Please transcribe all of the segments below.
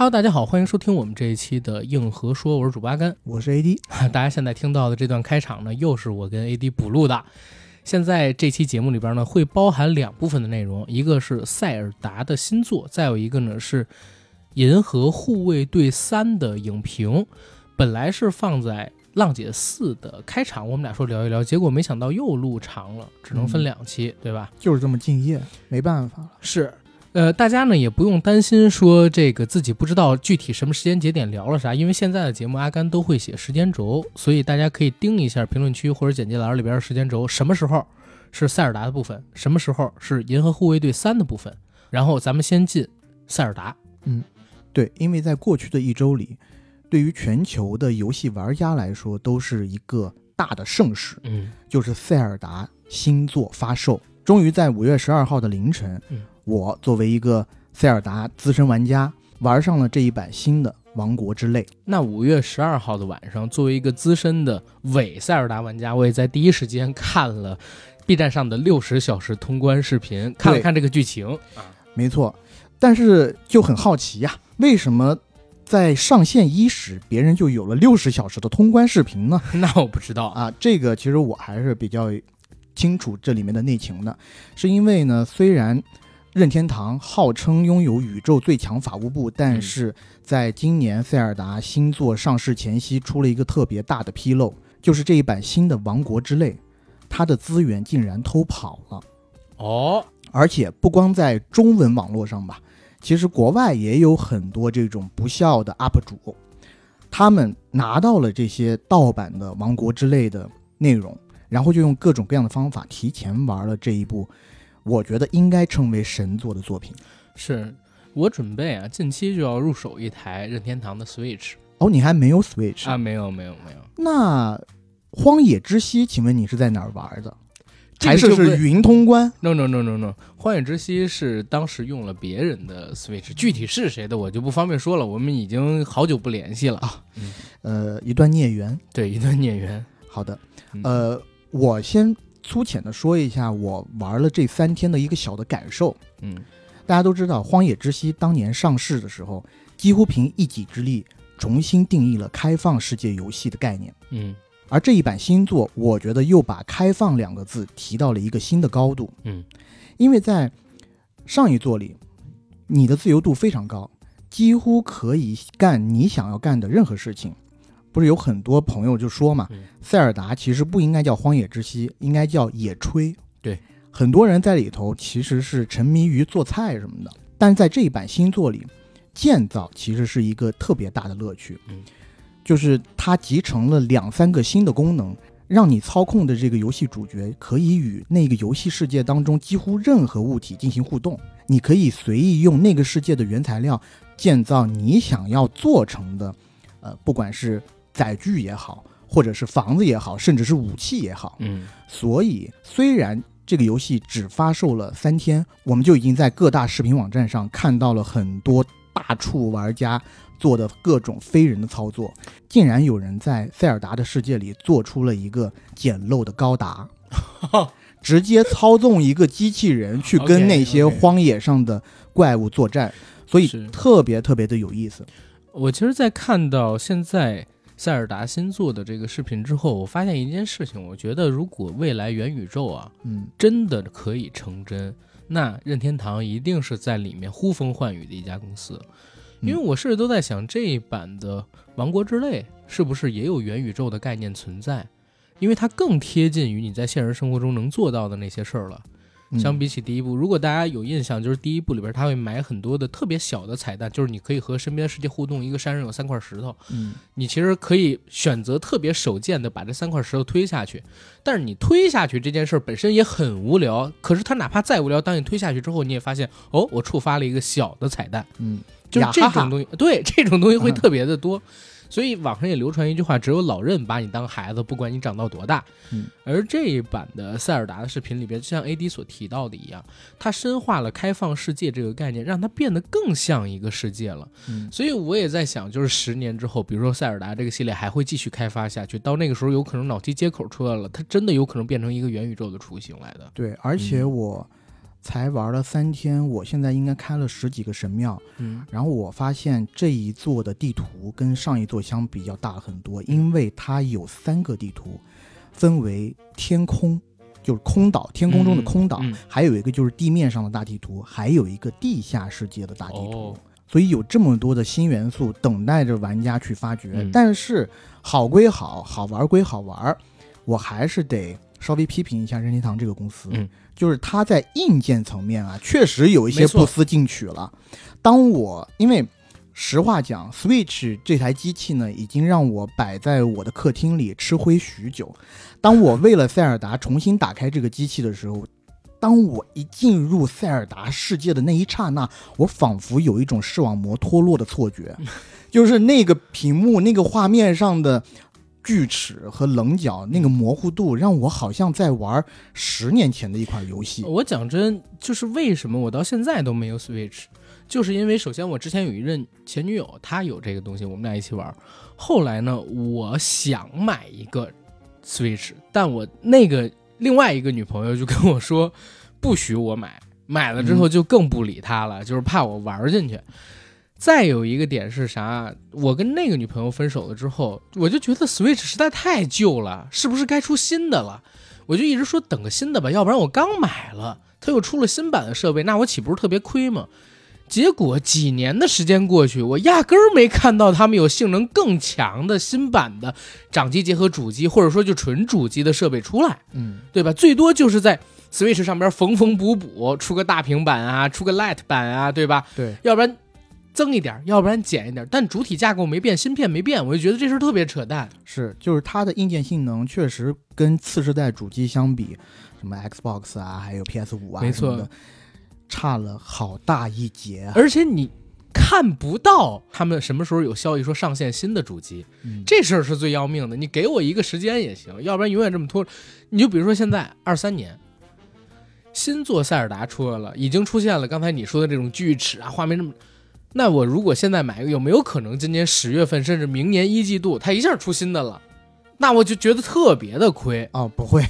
Hello，大家好，欢迎收听我们这一期的硬核说，我是主八甘，我是 AD。大家现在听到的这段开场呢，又是我跟 AD 补录的。现在这期节目里边呢，会包含两部分的内容，一个是塞尔达的新作，再有一个呢是《银河护卫队三》的影评。本来是放在浪姐四的开场，我们俩说聊一聊，结果没想到又录长了，只能分两期，对吧？就是这么敬业，没办法了。是，呃，大家呢也不用担心说这个自己不知道具体什么时间节点聊了啥，因为现在的节目阿甘都会写时间轴，所以大家可以盯一下评论区或者简介栏里边的时间轴，什么时候是塞尔达的部分，什么时候是银河护卫队三的部分，然后咱们先进塞尔达。嗯，对，因为在过去的一周里。对于全球的游戏玩家来说，都是一个大的盛事。嗯，就是塞尔达新作发售，终于在五月十二号的凌晨，嗯，我作为一个塞尔达资深玩家，玩上了这一版新的《王国之泪》。那五月十二号的晚上，作为一个资深的伪塞尔达玩家，我也在第一时间看了 B 站上的六十小时通关视频，看了看这个剧情。啊，没错，但是就很好奇呀，为什么？在上线伊始，别人就有了六十小时的通关视频呢？那我不知道啊。这个其实我还是比较清楚这里面的内情的，是因为呢，虽然任天堂号称拥有宇宙最强法务部，但是在今年塞尔达新作上市前夕，出了一个特别大的纰漏，就是这一版新的《王国之泪》，它的资源竟然偷跑了。哦，而且不光在中文网络上吧。其实国外也有很多这种不孝的 UP 主，他们拿到了这些盗版的《王国》之泪的内容，然后就用各种各样的方法提前玩了这一部，我觉得应该称为神作的作品。是我准备啊，近期就要入手一台任天堂的 Switch。哦，你还没有 Switch 啊？没有，没有，没有。那《荒野之息》，请问你是在哪儿玩的？还是是云通关？No No No No No，荒野之息是当时用了别人的 Switch，具体是谁的我就不方便说了。我们已经好久不联系了啊。呃，一段孽缘，对，一段孽缘。好的，呃，我先粗浅的说一下我玩了这三天的一个小的感受。嗯，大家都知道，荒野之息当年上市的时候，几乎凭一己之力重新定义了开放世界游戏的概念。嗯。而这一版新作，我觉得又把“开放”两个字提到了一个新的高度。嗯，因为在上一作里，你的自由度非常高，几乎可以干你想要干的任何事情。不是有很多朋友就说嘛，塞尔达其实不应该叫荒野之息，应该叫野炊。对，很多人在里头其实是沉迷于做菜什么的，但是在这一版新作里，建造其实是一个特别大的乐趣。嗯。就是它集成了两三个新的功能，让你操控的这个游戏主角可以与那个游戏世界当中几乎任何物体进行互动。你可以随意用那个世界的原材料建造你想要做成的，呃，不管是载具也好，或者是房子也好，甚至是武器也好。嗯，所以虽然这个游戏只发售了三天，我们就已经在各大视频网站上看到了很多大处玩家。做的各种非人的操作，竟然有人在塞尔达的世界里做出了一个简陋的高达，直接操纵一个机器人去跟 那些荒野上的怪物作战，所以特别特别的有意思。我其实，在看到现在塞尔达新作的这个视频之后，我发现一件事情，我觉得如果未来元宇宙啊，嗯，真的可以成真，那任天堂一定是在里面呼风唤雨的一家公司。因为我甚至都在想，这一版的《王国之泪》是不是也有元宇宙的概念存在？因为它更贴近于你在现实生活中能做到的那些事儿了。相比起第一部，如果大家有印象，就是第一部里边他会埋很多的特别小的彩蛋，就是你可以和身边世界互动。一个山上有三块石头，嗯，你其实可以选择特别手贱的把这三块石头推下去。但是你推下去这件事本身也很无聊。可是它哪怕再无聊，当你推下去之后，你也发现，哦，我触发了一个小的彩蛋，嗯。就是这种东西，对这种东西会特别的多，所以网上也流传一句话：只有老任把你当孩子，不管你长到多大。嗯，而这一版的塞尔达的视频里边，就像 AD 所提到的一样，它深化了开放世界这个概念，让它变得更像一个世界了。嗯，所以我也在想，就是十年之后，比如说塞尔达这个系列还会继续开发下去，到那个时候有可能脑机接口出来了，它真的有可能变成一个元宇宙的雏形来的。对，而且我。才玩了三天，我现在应该开了十几个神庙。嗯然后我发现这一座的地图跟上一座相比要大很多，因为它有三个地图，分为天空，就是空岛，天空中的空岛，嗯嗯还有一个就是地面上的大地图，还有一个地下世界的大地图。哦所以有这么多的新元素等待着玩家去发掘。嗯但是好归好，好玩归好玩，我还是得稍微批评一下任天堂这个公司。嗯，就是它在硬件层面啊，确实有一些不思进取了。当我因为实话讲，Switch 这台机器呢，已经让我摆在我的客厅里吃灰许久。当我为了塞尔达重新打开这个机器的时候，当我一进入塞尔达世界的那一刹那，我仿佛有一种视网膜脱落的错觉，就是那个屏幕、那个画面上的锯齿和棱角，那个模糊度，让我好像在玩十年前的一款游戏。我讲真，就是为什么我到现在都没有 Switch，就是因为首先我之前有一任前女友，她有这个东西，我们俩一起玩。后来呢，我想买一个 Switch，但我那个另外一个女朋友就跟我说，不许我买，买了之后就更不理她了，就是怕我玩进去。再有一个点是啥？我跟那个女朋友分手了之后，我就觉得 Switch 实在太旧了，是不是该出新的了？我就一直说等个新的吧，要不然我刚买了，它又出了新版的设备，那我岂不是特别亏吗？结果几年的时间过去，我压根儿没看到他们有性能更强的新版的掌机结合主机，或者说就纯主机的设备出来，嗯，对吧？最多就是在 Switch 上边缝缝补补，出个大平板啊，出个 Lite 版啊，对吧？对，要不然增一点，要不然减一点，但主体架构没变，芯片没变，我就觉得这事儿特别扯淡。是，就是它的硬件性能确实跟次世代主机相比，什么 Xbox 啊，还有 PS 五啊，没错差了好大一截啊。而且你看不到他们什么时候有消息说上线新的主机，嗯这事儿是最要命的。你给我一个时间也行，要不然永远这么拖。你就比如说现在二三年，新作塞尔达出来了，已经出现了刚才你说的这种锯齿啊，画面这么。那我如果现在买，有没有可能今年十月份甚至明年一季度它一下出新的了？那我就觉得特别的亏。啊，不会。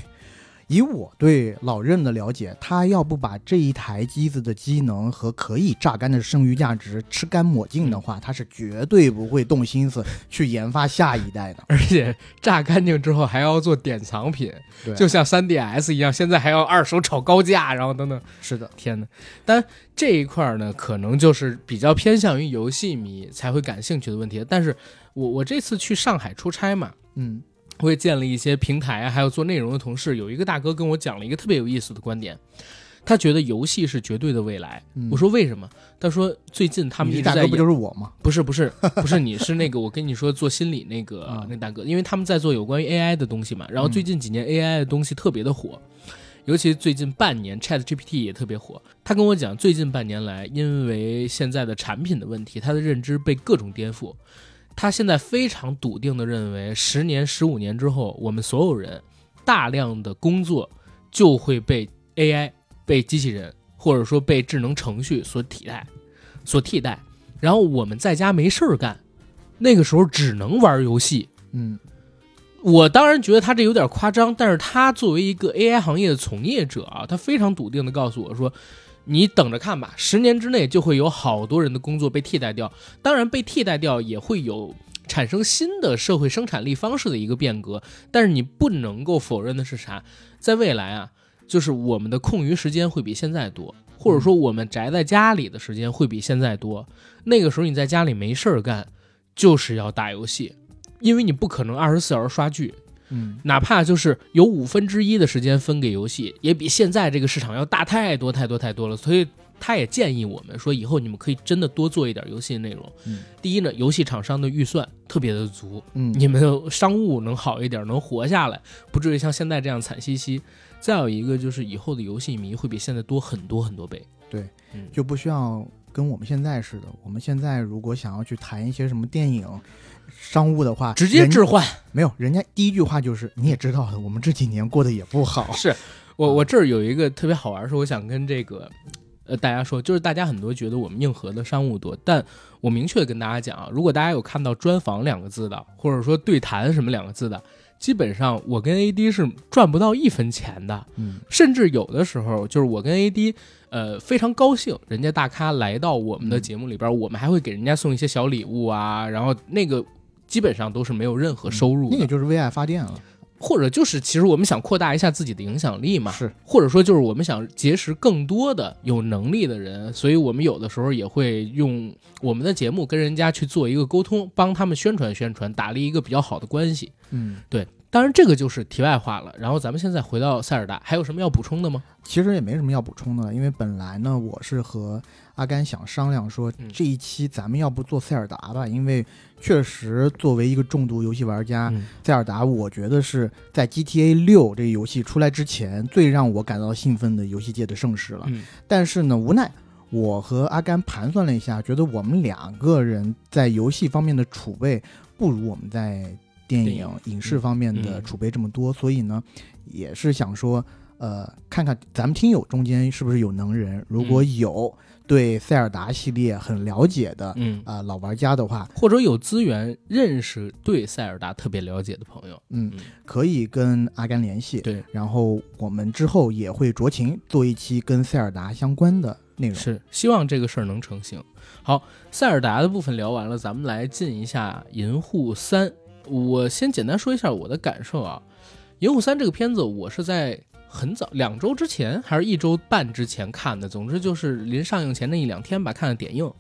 以我对老任的了解，他要不把这一台机子的机能和可以榨干的剩余价值吃干抹净的话，他是绝对不会动心思去研发下一代的。而且榨干净之后还要做典藏品，对就像 3DS 一样，现在还要二手炒高价，然后等等。是的，天哪！但这一块儿呢，可能就是比较偏向于游戏迷才会感兴趣的问题。但是我我这次去上海出差嘛，嗯我也见了一些平台啊，还有做内容的同事。有一个大哥跟我讲了一个特别有意思的观点，他觉得游戏是绝对的未来。嗯我说为什么？他说最近他们一直在大哥不就是我吗？不是不是不是，你是那个我跟你说做心理那个、啊那大哥，因为他们在做有关于 AI 的东西嘛。然后最近几年 AI 的东西特别的火，尤其最近半年 Chat GPT 也特别火。他跟我讲，最近半年来，因为现在的产品的问题，他的认知被各种颠覆。他现在非常笃定的认为，十年、十五年之后，我们所有人大量的工作就会被 AI、被机器人或者说被智能程序所替代、所替代。然后我们在家没事儿干，那个时候只能玩游戏。嗯我当然觉得他这有点夸张，但是他作为一个 AI 行业的从业者啊，他非常笃定的告诉我说：“你等着看吧，十年之内就会有好多人的工作被替代掉。当然，被替代掉也会有产生新的社会生产力方式的一个变革。但是你不能够否认的是啥？在未来啊，就是我们的空余时间会比现在多，或者说我们宅在家里的时间会比现在多。那个时候你在家里没事儿干，就是要打游戏。”因为你不可能二十四小时刷剧，嗯哪怕就是有五分之一的时间分给游戏，也比现在这个市场要大太多太多太多了。所以他也建议我们说，以后你们可以真的多做一点游戏内容。嗯第一呢，游戏厂商的预算特别的足，嗯，你们的商务能好一点，能活下来，不至于像现在这样惨兮兮。再有一个就是以后的游戏迷会比现在多很多很多倍。对，嗯，就不需要跟我们现在似的。我们现在如果想要去谈一些什么电影、商务的话，直接置换。没有，人家第一句话就是你也知道的，我们这几年过得也不好。是我我这儿有一个特别好玩的事，我想跟这个呃大家说，就是大家很多觉得我们硬核的商务多，但我明确地跟大家讲啊，如果大家有看到专访两个字的，或者说对谈什么两个字的，基本上我跟 AD 是赚不到一分钱的，嗯甚至有的时候就是我跟 AD。呃，非常高兴，人家大咖来到我们的节目里边，我们还会给人家送一些小礼物啊，然后那个基本上都是没有任何收入的，那个就是为爱发电了。或者就是其实我们想扩大一下自己的影响力嘛，是，或者说就是我们想结识更多的有能力的人，所以我们有的时候也会用我们的节目跟人家去做一个沟通，帮他们宣传宣传，打立一个比较好的关系。嗯，对。当然，这个就是题外话了。然后咱们现在回到塞尔达，还有什么要补充的吗？其实也没什么要补充的，因为本来呢，我是和阿甘想商量说，这一期咱们要不做塞尔达吧？因为确实作为一个重度游戏玩家，塞尔达我觉得是在 GTA 六这个游戏出来之前最让我感到兴奋的游戏界的盛世了。但是呢，无奈我和阿甘盘算了一下，觉得我们两个人在游戏方面的储备不如我们在。电影、影视方面的储备这么多，所以呢，也是想说，呃，看看咱们听友中间是不是有能人，如果有对塞尔达系列很了解的，嗯啊老玩家的话，或者有资源认识对塞尔达特别了解的朋友，嗯，可以跟阿甘联系。对，然后我们之后也会酌情做一期跟塞尔达相关的内容。是，希望这个事儿能成型。好，塞尔达的部分聊完了，咱们来进一下银护三。我先简单说一下我的感受啊，《银护三》这个片子，我是在很早两周之前还是一周半之前看的，总之就是临上映前那一两天吧，看的点映。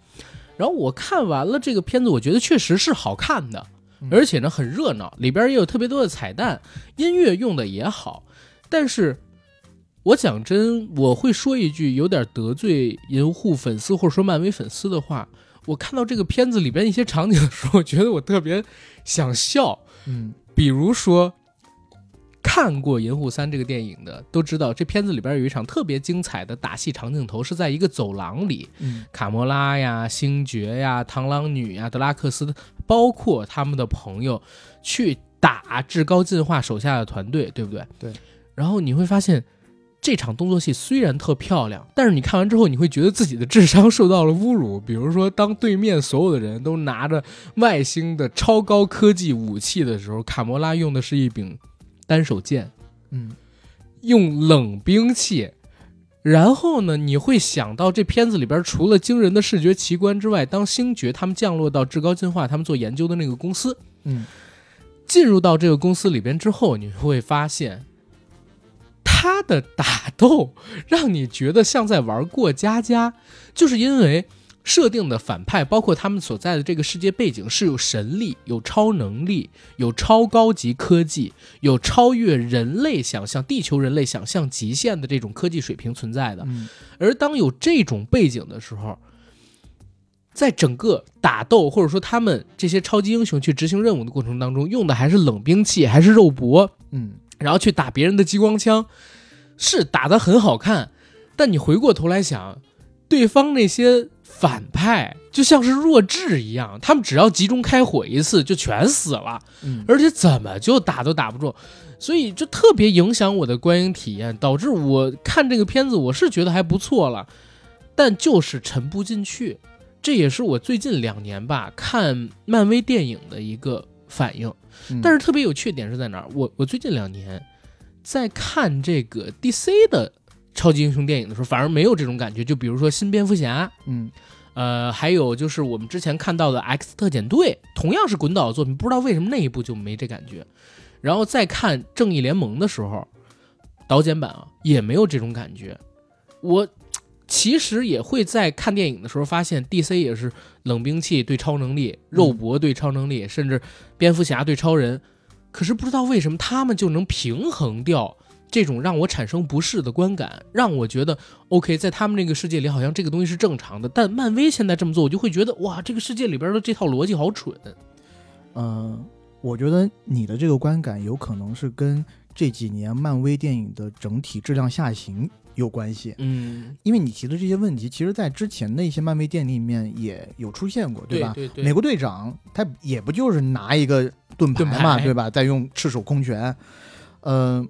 然后我看完了这个片子，我觉得确实是好看的，而且呢很热闹，里边也有特别多的彩蛋，音乐用的也好。但是，我讲真，我会说一句有点得罪银护粉丝或者说漫威粉丝的话。我看到这个片子里边一些场景的时候，我觉得我特别想笑。嗯，比如说看过《银护三》这个电影的都知道，这片子里边有一场特别精彩的打戏长镜头，是在一个走廊里，卡莫拉呀、星爵呀、螳螂女呀、德拉克斯，包括他们的朋友去打至高进化手下的团队，对不对？对。然后你会发现。这场动作戏虽然特漂亮，但是你看完之后，你会觉得自己的智商受到了侮辱。比如说，当对面所有的人都拿着外星的超高科技武器的时候，卡魔拉用的是一柄单手剑，嗯，用冷兵器。然后呢，你会想到这片子里边除了惊人的视觉奇观之外，当星爵他们降落到至高进化他们做研究的那个公司，嗯，进入到这个公司里边之后，你会发现。他的打斗让你觉得像在玩过家家，就是因为设定的反派，包括他们所在的这个世界背景是有神力、有超能力、有超高级科技、有超越人类想象、地球人类想象极限的这种科技水平存在的。而当有这种背景的时候，在整个打斗或者说他们这些超级英雄去执行任务的过程当中，用的还是冷兵器，还是肉搏，嗯。然后去打别人的激光枪，是打得很好看，但你回过头来想，对方那些反派就像是弱智一样，他们只要集中开火一次就全死了，而且怎么就打都打不中，所以就特别影响我的观影体验，导致我看这个片子我是觉得还不错了，但就是沉不进去，这也是我最近两年吧看漫威电影的一个反应。但是特别有趣点是在哪儿？我我最近两年在看这个 DC 的超级英雄电影的时候，反而没有这种感觉。就比如说新蝙蝠侠，嗯，呃，还有就是我们之前看到的 X 特遣队，同样是滚导的作品，不知道为什么那一部就没这感觉。然后再看正义联盟的时候，导剪版啊也没有这种感觉。我。其实也会在看电影的时候发现，DC 也是冷兵器对超能力，肉搏对超能力，甚至蝙蝠侠对超人。可是不知道为什么他们就能平衡掉这种让我产生不适的观感，让我觉得 OK，在他们那个世界里好像这个东西是正常的。但漫威现在这么做，我就会觉得哇，这个世界里边的这套逻辑好蠢。嗯，我觉得你的这个观感有可能是跟这几年漫威电影的整体质量下行。有关系，嗯，因为你提的这些问题，其实，在之前的一些漫威电影里面也有出现过，对吧？对对。美国队长他也不就是拿一个盾牌嘛，对吧？在用赤手空拳，呃，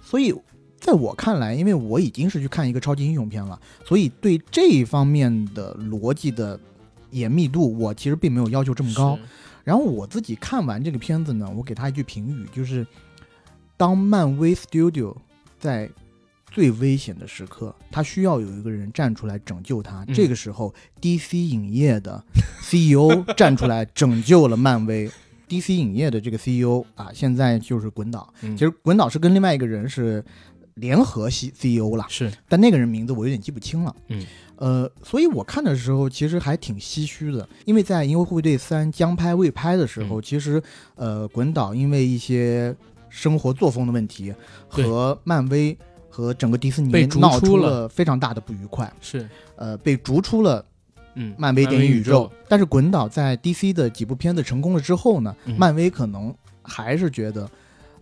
所以在我看来，因为我已经是去看一个超级英雄片了，所以对这一方面的逻辑的严密度，我其实并没有要求这么高。然后我自己看完这个片子呢，我给他一句评语，就是当漫威 Studio 在最危险的时刻，他需要有一个人站出来拯救他。嗯这个时候，DC 影业的 CEO 站出来拯救了漫威。DC 影业的这个 CEO 啊，现在就是滚导。嗯其实滚导是跟另外一个人是联合 C CEO 啦，是但那个人名字我有点记不清了。嗯，呃，所以我看的时候其实还挺唏嘘的，因为在《银河护卫队三》将拍未拍的时候，嗯其实呃，滚导因为一些生活作风的问题和漫威和整个迪士尼闹出出了。了非常大的不愉快，是，呃，被逐出了嗯，漫威电影宇宇宙，但是滚导在 DC 的几部片子成功了之后呢，嗯。漫威可能还是觉得，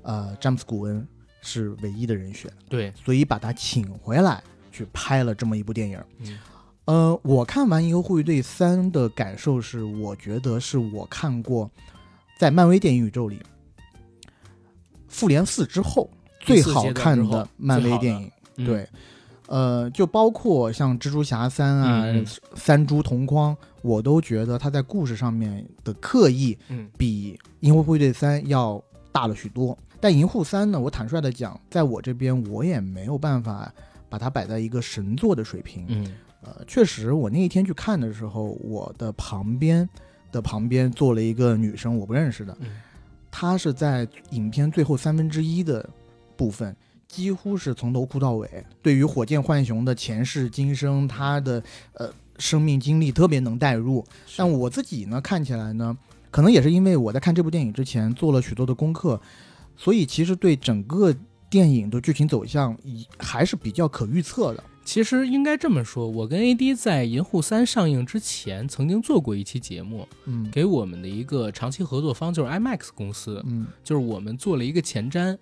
呃，詹姆斯·古恩是唯一的人选。对，所以把他请回来去拍了这么一部电影。嗯。呃，我看完《银河护卫队三》的感受是，我觉得是我看过在漫威电影宇宙里《复联四》之后最好看的漫威电影。嗯对，呃，就包括像蜘蛛侠三啊、三蛛同框，我都觉得他在故事上面的刻意嗯比《银河护卫队三》要大了许多。但《银护三》呢，我坦率的讲，在我这边我也没有办法把它摆在一个神作的水平。嗯呃，确实，我那一天去看的时候，我的旁边的旁边坐了一个女生，我不认识的，嗯她是在影片最后三分之一的部分。几乎是从头哭到尾，对于火箭浣熊的前世今生，他的呃生命经历特别能代入。但我自己呢，看起来呢，可能也是因为我在看这部电影之前做了许多的功课，所以其实对整个电影的剧情走向以还是比较可预测的。其实应该这么说，我跟 AD 在《银护三》上映之前，曾经做过一期节目，嗯给我们的一个长期合作方就是 IMAX 公司，嗯，就是我们做了一个前瞻。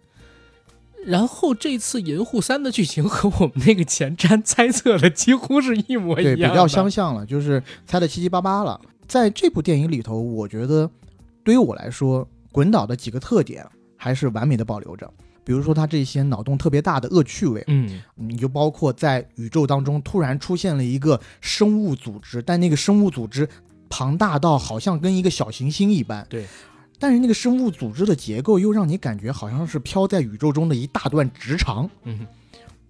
然后这次《银护三》的剧情和我们那个前瞻 猜测的几乎是一模一，样对，比较相像了，就是猜的七七八八了。在这部电影里头，我觉得对于我来说，滚导的几个特点还是完美的保留着。比如说他这些脑洞特别大的恶趣味，嗯，你就包括在宇宙当中突然出现了一个生物组织，但那个生物组织庞大到好像跟一个小行星一般。对。但是那个生物组织的结构又让你感觉好像是飘在宇宙中的一大段直肠，嗯，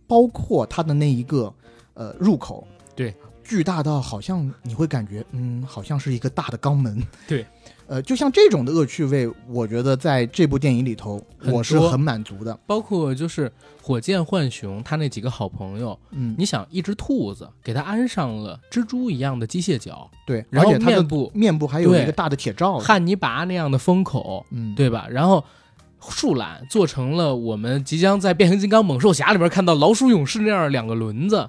包括它的那一个呃入口，对，巨大到好像你会感觉嗯，好像是一个大的肛门。对。呃，就像这种的恶趣味，我觉得在这部电影里头，我是很满足的。包括就是火箭浣熊他那几个好朋友，嗯，你想一只兔子给他安上了蜘蛛一样的机械脚，对，然后而且面部面部还有一个大的铁罩。汉尼拔那样的风口，嗯，对吧？然后树懒做成了我们即将在变形金刚猛兽侠里边看到老鼠勇士那样两个轮子。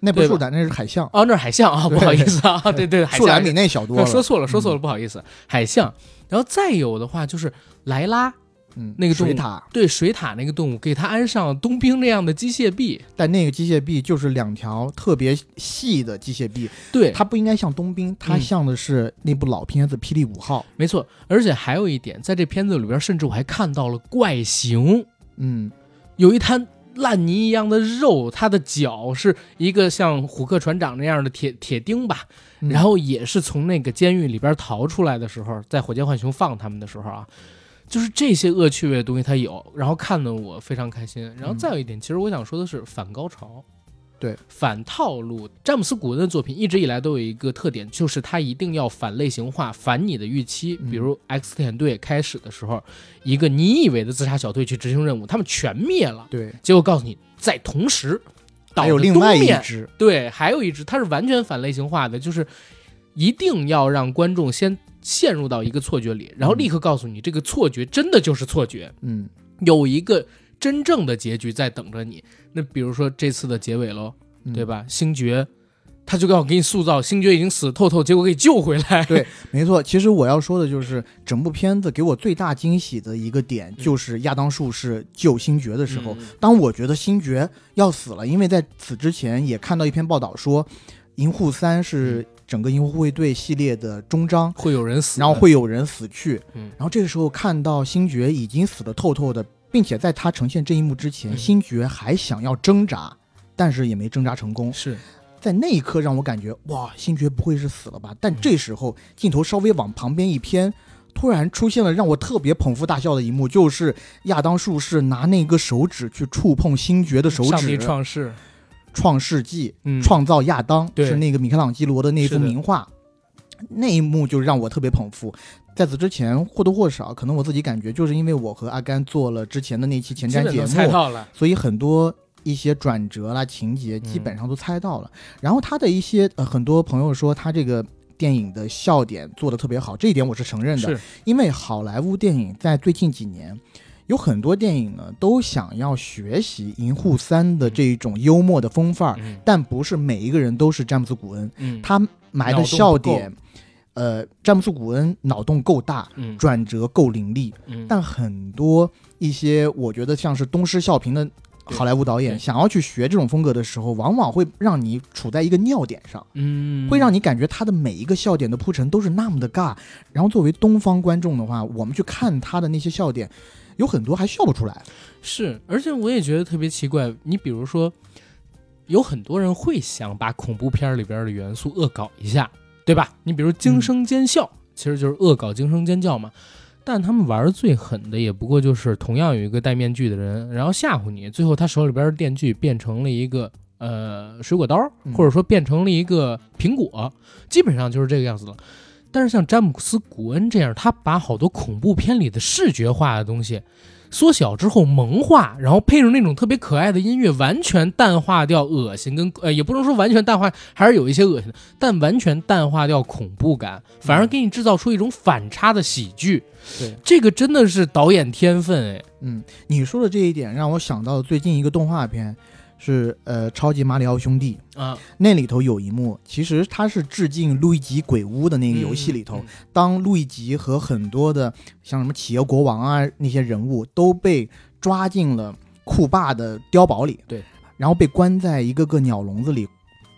那不是树懒，那是海象。哦，那是海象啊，对不好意思啊，对对，树懒比那小多了。说错了，说错了。不好意思，海象。然后再有的话就是莱拉，嗯，那个动物水獭，对水獭那个动物，给它安上冬兵那样的机械臂，但那个机械臂就是两条特别细的机械臂，对，它不应该像冬兵，它嗯像的是那部老片子《霹雳五号》。没错。而且还有一点，在这片子里边，甚至我还看到了怪形，嗯，有一滩烂泥一样的肉，它的脚是一个像虎克船长那样的铁铁钉吧，嗯然后也是从那个监狱里边逃出来的时候，在火箭浣熊放他们的时候啊，就是这些恶趣味的东西它有，然后看得我非常开心。然后再有一点，其实我想说的是反高潮。对，反套路。詹姆斯·古恩的作品一直以来都有一个特点，就是他一定要反类型化，反你的预期。嗯。比如 X 特遣队开始的时候，一个你以为的自杀小队去执行任务，他们全灭了，对，结果告诉你，在同时，岛的还有另外一只，对，还有一只，它是完全反类型化的，就是一定要让观众先陷入到一个错觉里，然后立刻告诉你，这个错觉真的就是错觉，嗯，有一个真正的结局在等着你。那比如说这次的结尾喽，嗯对？吧？星爵，他就要给你塑造星爵已经死透透，结果给救回来。对 没错。其实我要说的就是，整部片子给我最大惊喜的一个点，嗯就是亚当术士救星爵的时候，嗯当我觉得星爵要死了，因为在此之前也看到一篇报道说，《银护三》是整个银护护卫队系列的终章，会有人死，然后会有人死去。嗯然后这个时候看到星爵已经死的透透的，并且在他呈现这一幕之前，嗯。星爵还想要挣扎，但是也没挣扎成功。是。在那一刻让我感觉，哇，星爵不会是死了吧？但嗯。这时候镜头稍微往旁边一偏，突然出现了让我特别捧腹大笑的一幕，就是亚当术士拿那个手指去触碰星爵的手上帝指，创世，创世纪嗯，创造亚当，是那个米开朗基罗的那幅名画，那一幕就让我特别捧腹。在此之前或多或少，可能我自己感觉，就是因为我和阿甘做了之前的那期前瞻节目，所以很多一些转折啦、情节基本上都猜到了。然后他的一些呃，很多朋友说他这个电影的笑点做的特别好，这一点我是承认的。是因为好莱坞电影在最近几年，有很多电影呢都想要学习《银护三》的这一种幽默的风范儿，嗯但不是每一个人都是詹姆斯·古恩，嗯，他埋的笑点，呃，詹姆斯·古恩脑洞够大，嗯转折够凌厉，嗯，但很多一些我觉得像是东施效颦的好莱坞导演想要去学这种风格的时候，往往会让你处在一个尿点上。嗯会让你感觉他的每一个笑点的铺陈都是那么的尬，然后作为东方观众的话，我们去看他的那些笑点，有很多还笑不出来。是，而且我也觉得特别奇怪。你比如说，有很多人会想把恐怖片里边的元素恶搞一下，对吧？你比如惊声尖笑，其实就是恶搞惊声尖叫嘛。但他们玩的最狠的，也不过就是同样有一个戴面具的人，然后吓唬你，最后他手里边的电锯变成了一个呃水果刀，嗯或者说变成了一个苹果，基本上就是这个样子了。但是像詹姆斯·古恩这样，他把好多恐怖片里的视觉化的东西缩小之后萌化，然后配上那种特别可爱的音乐，完全淡化掉恶心跟呃，也不能说完全淡化，还是有一些恶心的，但完全淡化掉恐怖感，反而给你制造出一种反差的喜剧。对，这个真的是导演天分哎。嗯，你说的这一点让我想到最近一个动画片，是呃《超级马里奥兄弟》，啊，那里头有一幕，其实它是致敬路易吉鬼屋的那个游戏里头，嗯当路易吉和很多的像什么企业国王啊那些人物都被抓进了库霸的碉堡里，对，然后被关在一个个鸟笼子里，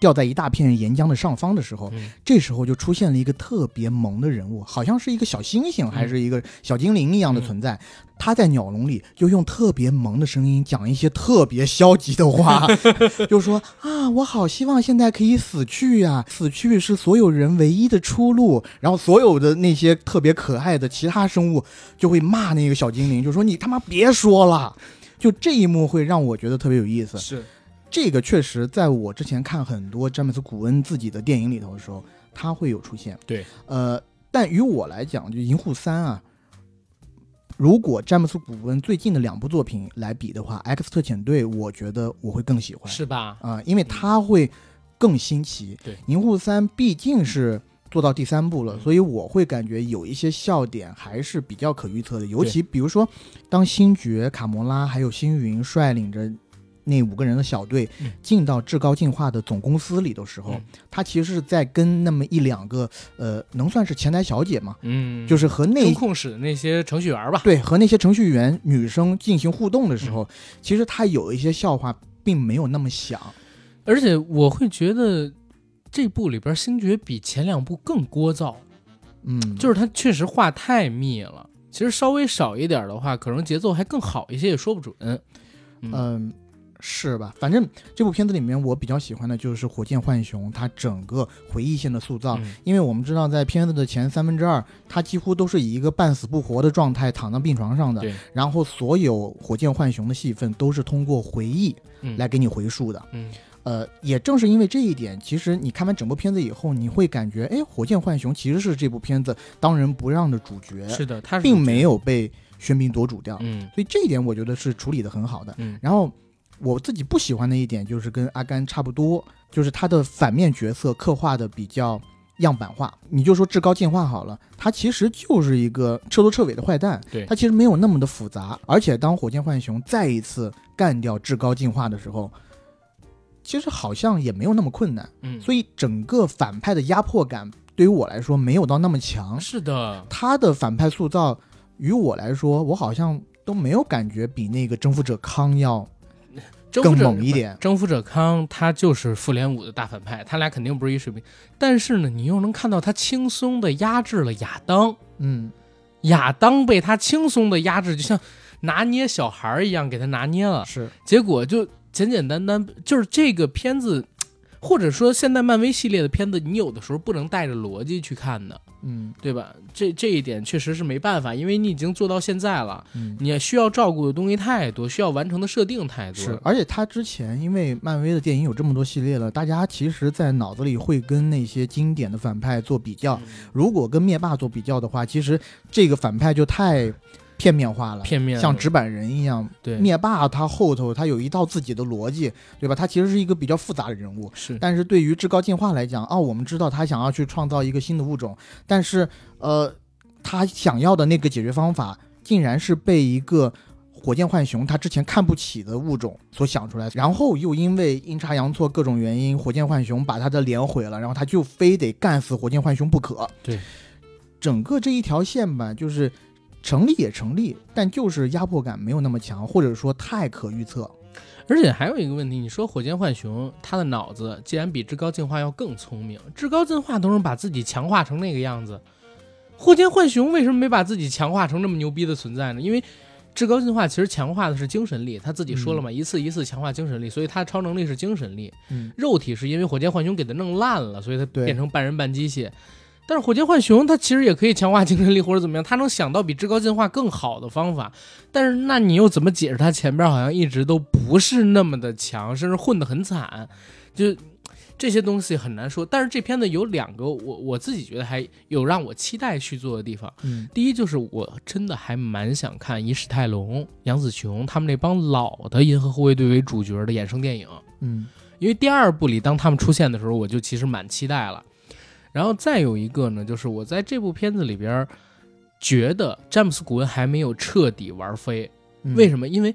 吊在一大片岩浆的上方的时候，嗯这时候就出现了一个特别萌的人物，好像是一个小星星还是一个小精灵一样的存在。他在鸟笼里就用特别萌的声音讲一些特别消极的话，就说啊，我好希望现在可以死去呀、死去是所有人唯一的出路。然后所有的那些特别可爱的其他生物就会骂那个小精灵，就说你他妈别说了。就这一幕会让我觉得特别有意思。是这个确实在我之前看很多詹姆斯·古恩自己的电影里头的时候，他会有出现。对，呃，但于我来讲，就《银护三》啊，如果詹姆斯·古恩最近的两部作品来比的话，《X 特遣队》我觉得我会更喜欢是吧？啊、因为他会更新奇。对，《银护三》毕竟是。做到第三部了，嗯所以我会感觉有一些笑点还是比较可预测的，尤其比如说，当星爵、卡魔拉还有星云率领着那五个人的小队嗯进到至高进化的总公司里的时候，嗯他其实是在跟那么一两个呃，能算是前台小姐嘛，嗯，就是和那控室的那些程序员吧。对和那些程序员女生进行互动的时嗯候，其实他有一些笑话并没有那么响。而且我会觉得这部里边星爵比前两部更聒噪，嗯，就是他确实话太密了。其实稍微少一点的话，可能节奏还更好一些，也说不准。嗯，嗯，是吧？反正这部片子里面，我比较喜欢的就是火箭浣熊它整个回忆线的塑造，嗯因为我们知道在片子的前三分之二，它几乎都是以一个半死不活的状态躺在病床上的，对，然后所有火箭浣熊的戏份都是通过回忆嗯来给你回述的。嗯呃，也正是因为这一点，其实你看完整部片子以后，你会感觉，哎，火箭浣熊其实是这部片子当仁不让的主角，是的，他并没有被喧宾夺主掉。嗯所以这一点我觉得是处理的很好的。嗯然后我自己不喜欢的一点就是跟阿甘差不多，就是他的反面角色刻画的比较样板化。你就说至高进化好了，他其实就是一个彻头彻尾的坏蛋，对他其实没有那么的复杂。而且当火箭浣熊再一次干掉至高进化的时候，其实好像也没有那么困难。嗯，所以整个反派的压迫感对于我来说没有到那么强。是的，他的反派塑造于我来说，我好像都没有感觉比那个征服者康要更征服者猛一点。征服者康他就是复联五的大反派，他俩肯定不是一水平。但是呢，你又能看到他轻松的压制了亚当，嗯，亚当被他轻松的压制，就像拿捏小孩儿一样给他拿捏了。是，结果就简简单单，就是这个片子，或者说现在漫威系列的片子，你有的时候不能带着逻辑去看的。嗯对吧？这这一点确实是没办法，因为你已经做到现在了，嗯。你需要照顾的东西太多，需要完成的设定太多。是，而且他之前因为漫威的电影有这么多系列了，大家其实，在脑子里会跟那些经典的反派做比较。嗯如果跟灭霸做比较的话，其实这个反派就太片面化了，片面像纸板人一样。对灭霸他后头他有一套自己的逻辑，对吧？他其实是一个比较复杂的人物。是但是对于至高进化来讲，哦，我们知道他想要去创造一个新的物种，但是呃，他想要的那个解决方法，竟然是被一个火箭浣熊他之前看不起的物种所想出来，然后又因为阴差阳错各种原因，火箭浣熊把他的脸毁了，然后他就非得干死火箭浣熊不可。对，整个这一条线吧，就是成立也成立，但就是压迫感没有那么强，或者说太可预测。而且还有一个问题，你说火箭浣熊，他的脑子既然比至高进化要更聪明，至高进化都能把自己强化成那个样子，火箭浣熊为什么没把自己强化成这么牛逼的存在呢？因为至高进化其实强化的是精神力，他自己说了嘛，一次一次强化精神力，所以他超能力是精神力，嗯，肉体是因为火箭浣熊给他弄烂了，所以他变成半人半机械。但是火箭浣熊它其实也可以强化精神力或者怎么样，它能想到比至高进化更好的方法。但是那你又怎么解释它前边好像一直都不是那么的强，甚至混得很惨？就这些东西很难说。但是这片子有两个我我自己觉得还有让我期待去做的地方。嗯第一就是我真的还蛮想看以史泰龙、杨紫琼他们那帮老的银河护卫队为主角的衍生电影。嗯因为第二部里当他们出现的时候，我就其实蛮期待了。然后再有一个呢，就是我在这部片子里边觉得詹姆斯·古恩还没有彻底玩飞。嗯为什么？因为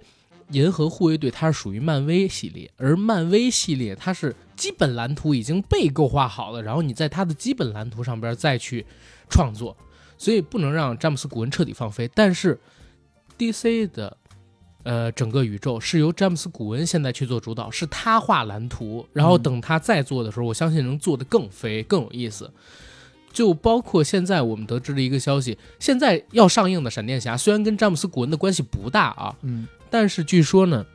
银河护卫队它是属于漫威系列，而漫威系列它是基本蓝图已经被构画好了，然后你在它的基本蓝图上边再去创作，所以不能让詹姆斯·古恩彻底放飞。但是 DC 的呃整个宇宙是由詹姆斯·古恩现在去做主导，是他画蓝图，然后等他再做的时候，我相信能做得更飞更有意思。就包括现在我们得知的一个消息，现在要上映的闪电侠虽然跟詹姆斯·古恩的关系不大啊，嗯但是据说呢，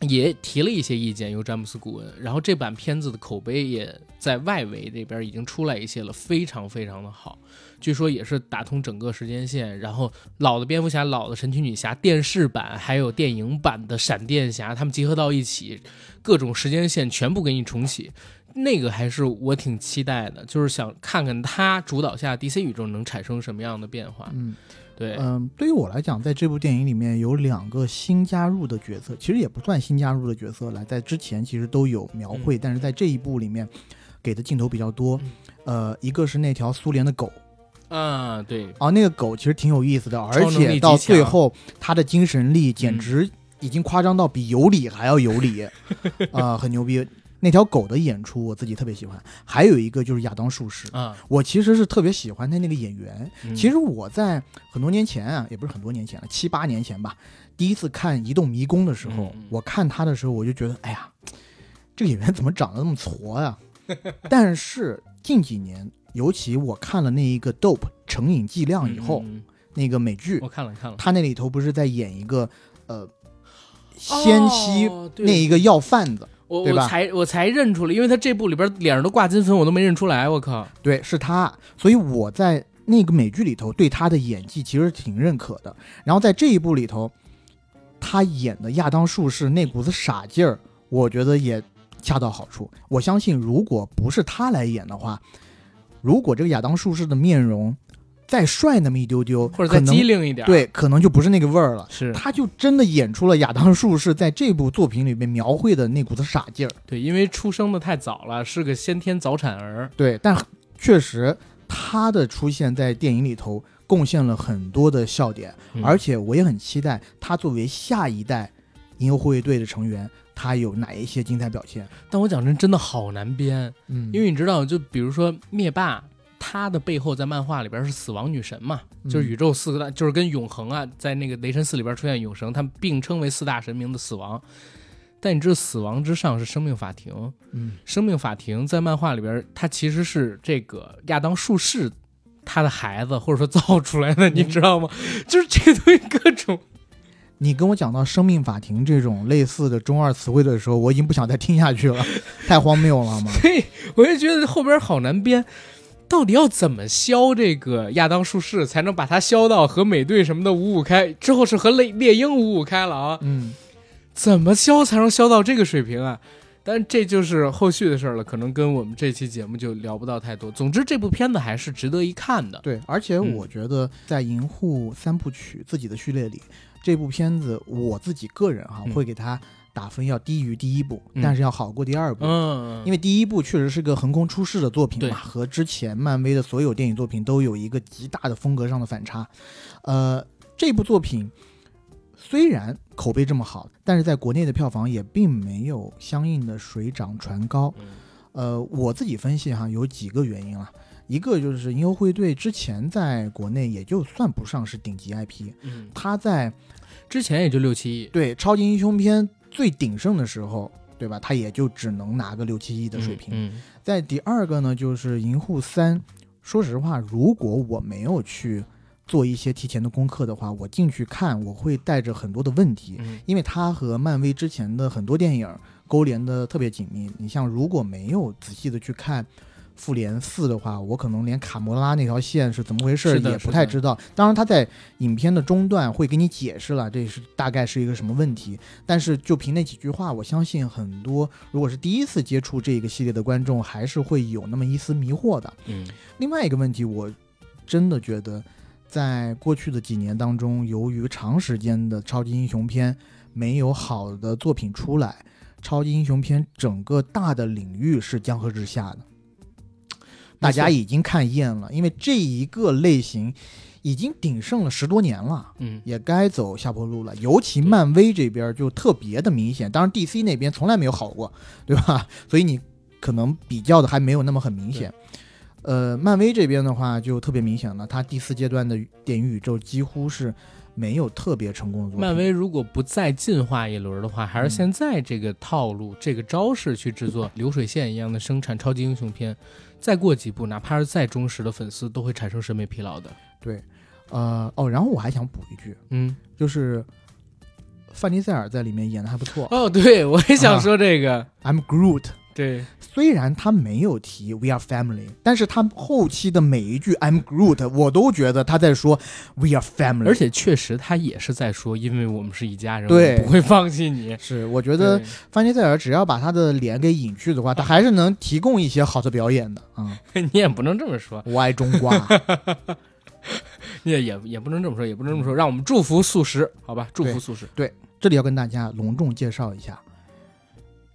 也提了一些意见，由詹姆斯·古恩。然后这版片子的口碑也在外围这边已经出来一些了，非常非常的好。据说也是打通整个时间线，然后老的蝙蝠侠、老的神奇女侠电视版还有电影版的闪电侠，他们结合到一起，各种时间线全部给你重启。那个还是我挺期待的，就是想看看他主导下 DC 宇宙能产生什么样的变化。嗯对，嗯，对于我来讲，在这部电影里面有两个新加入的角色，其实也不算新加入的角色了，在之前其实都有描绘，但是在这一部里面给的镜头比较多。呃，一个是那条苏联的狗，啊，对，啊，那个狗其实挺有意思的，而且到最后它的精神力简直已经夸张到比尤里还要有理，啊、很牛逼。那条狗的演出我自己特别喜欢，还有一个就是亚当术士，啊，我其实是特别喜欢他那个演员。嗯。其实我在很多年前啊，也不是很多年前了，七八年前吧，第一次看《移动迷宫》的时候，嗯嗯。我看他的时候，我就觉得，哎呀，这个演员怎么长得那么矬呀、但是近几年，尤其我看了那一个《Dope 成瘾剂量》以后，嗯嗯那个美剧我，看了看了，他那里头不是在演一个呃仙溪哦对那一个要贩子，我我对吧才我才认出来，因为他这部里边脸上都挂金粉，我都没认出来，我靠！对，是他，所以我在那个美剧里头对他的演技其实挺认可的。然后在这一部里头，他演的亚当术士那股子傻劲儿，我觉得也恰到好处。我相信，如果不是他来演的话，如果这个亚当术士的面容再帅那么一丢丢，或者再机灵一点，，对，可能就不是那个味儿了。是他就真的演出了亚当术士在这部作品里面描绘的那股子傻劲儿。对，因为出生的太早了，是个先天早产儿，对，但确实他的出现在电影里头贡献了很多的笑点，嗯而且我也很期待他作为下一代银河护卫队的成员，他有哪一些精彩表现。但我讲真，真的好难编，嗯因为你知道，就比如说灭霸。他的背后在漫画里边是死亡女神嘛，就是宇宙四个大，就是跟永恒啊，在那个雷神四里边出现永生，他们并称为四大神明的死亡。但你知道，死亡之上是生命法庭，嗯生命法庭在漫画里边，它其实是这个亚当术士他的孩子，或者说造出来的，你知道吗？就是这个东西各种，你跟我讲到生命法庭这种类似的中二词汇的时候，我已经不想再听下去了，太荒谬了嘛。对我就觉得后边好难编。到底要怎么削这个亚当术士，才能把它削到和美队什么的五五开？之后是和猎猎鹰五五开了啊？嗯，怎么削才能削到这个水平啊？但这就是后续的事儿了，可能跟我们这期节目就聊不到太多。总之，这部片子还是值得一看的。对，而且我觉得在《银护三部曲》自己的序列里，这部片子我自己个人哈、嗯会给它打分要低于第一部，嗯但是要好过第二部。嗯，因为第一部确实是个横空出世的作品嘛，和之前漫威的所有电影作品都有一个极大的风格上的反差。呃，这部作品虽然口碑这么好，但是在国内的票房也并没有相应的水涨船高。嗯呃，我自己分析哈，有几个原因啊。一个就是银河护卫队之前在国内也就算不上是顶级 IP，嗯，它在之前也就六七亿对超级英雄片最鼎盛的时候，对吧？它也就只能拿个六七亿的水平。嗯在第二个呢，就是《银护三》。说实话，如果我没有去做一些提前的功课的话，我进去看，我会带着很多的问题，嗯因为它和漫威之前的很多电影勾连的特别紧密。你像如果没有仔细的去看《复联四》的话，我可能连卡魔拉那条线是怎么回事也不太知道。当然，他在影片的中段会给你解释了，这是大概是一个什么问题。但是就凭那几句话，我相信很多如果是第一次接触这个系列的观众，还是会有那么一丝迷惑的。嗯另外一个问题，我真的觉得，在过去的几年当中，由于长时间的超级英雄片没有好的作品出来，超级英雄片整个大的领域是江河日下的，大家已经看厌了，因为这一个类型已经鼎盛了十多年了。嗯也该走下坡路了，尤其漫威这边就特别的明显，当然 DC 那边从来没有好过，对吧？所以你可能比较的还没有那么很明显。呃，漫威这边的话就特别明显了，它第四阶段的电影宇宙几乎是没有特别成功的作品。漫威如果不再进化一轮的话，还是嗯现在这个套路、这个招式去制作流水线一样的生产超级英雄片，再过几部，哪怕是再忠实的粉丝，都会产生审美疲劳的。对，呃，哦，然后我还想补一句，嗯，就是范迪塞尔在里面演的还不错、哦，对，我也想说这个，i m Groot。对，虽然他没有提 We are family，但是他后期的每一句 I'm Groot，我都觉得他在说 We are family。而且确实他也是在说，因为我们是一家人，对我不会放弃你。是，我觉得范尼塞尔只要把他的脸给隐去的话，他还是能提供一些好的表演的啊、你也不能这么说，我爱中瓜，你也也也不能这么说，也不能这么说，让我们祝福素食，好吧？祝福素食。对这里要跟大家隆重介绍一下，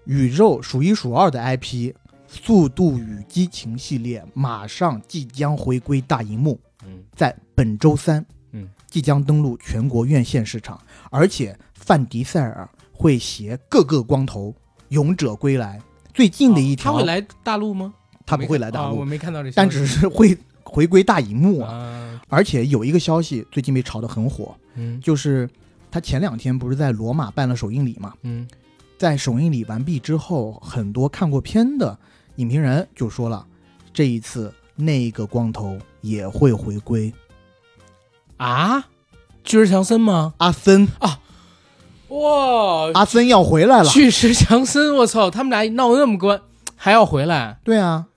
宇宙数一数二的 IP《速度与激情》系列马上即将回归大荧幕，嗯在本周三，嗯，即将登陆全国院线市场，而且范迪塞尔会携各个光头勇者归来。最近的一条，哦他会来大陆吗？他不会来大陆我陆，没看到这，但只是会回归大荧幕啊。啊，而且有一个消息最近被炒得很火，嗯就是他前两天不是在罗马办了首映礼嘛？嗯在首映礼完毕之后，很多看过片的影评人就说了，这一次那个光头也会回归。啊，巨石强森吗？阿森啊，哇，阿森要回来了。巨石强森，我操，他们俩闹得那么关，还要回来，对啊，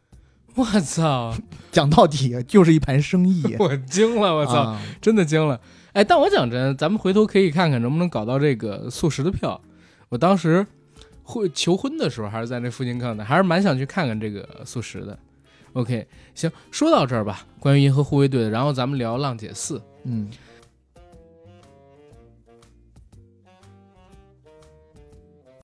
我操，讲到底就是一盘生意。我惊了，我操，啊真的惊了。哎，但我讲真，咱们回头可以看看能不能搞到这个素食的票。我当时会求婚的时候，还是在那附近看的，还是蛮想去看看这个素食的。OK，行，说到这儿吧，关于银河护卫队的，然后咱们聊浪姐四。嗯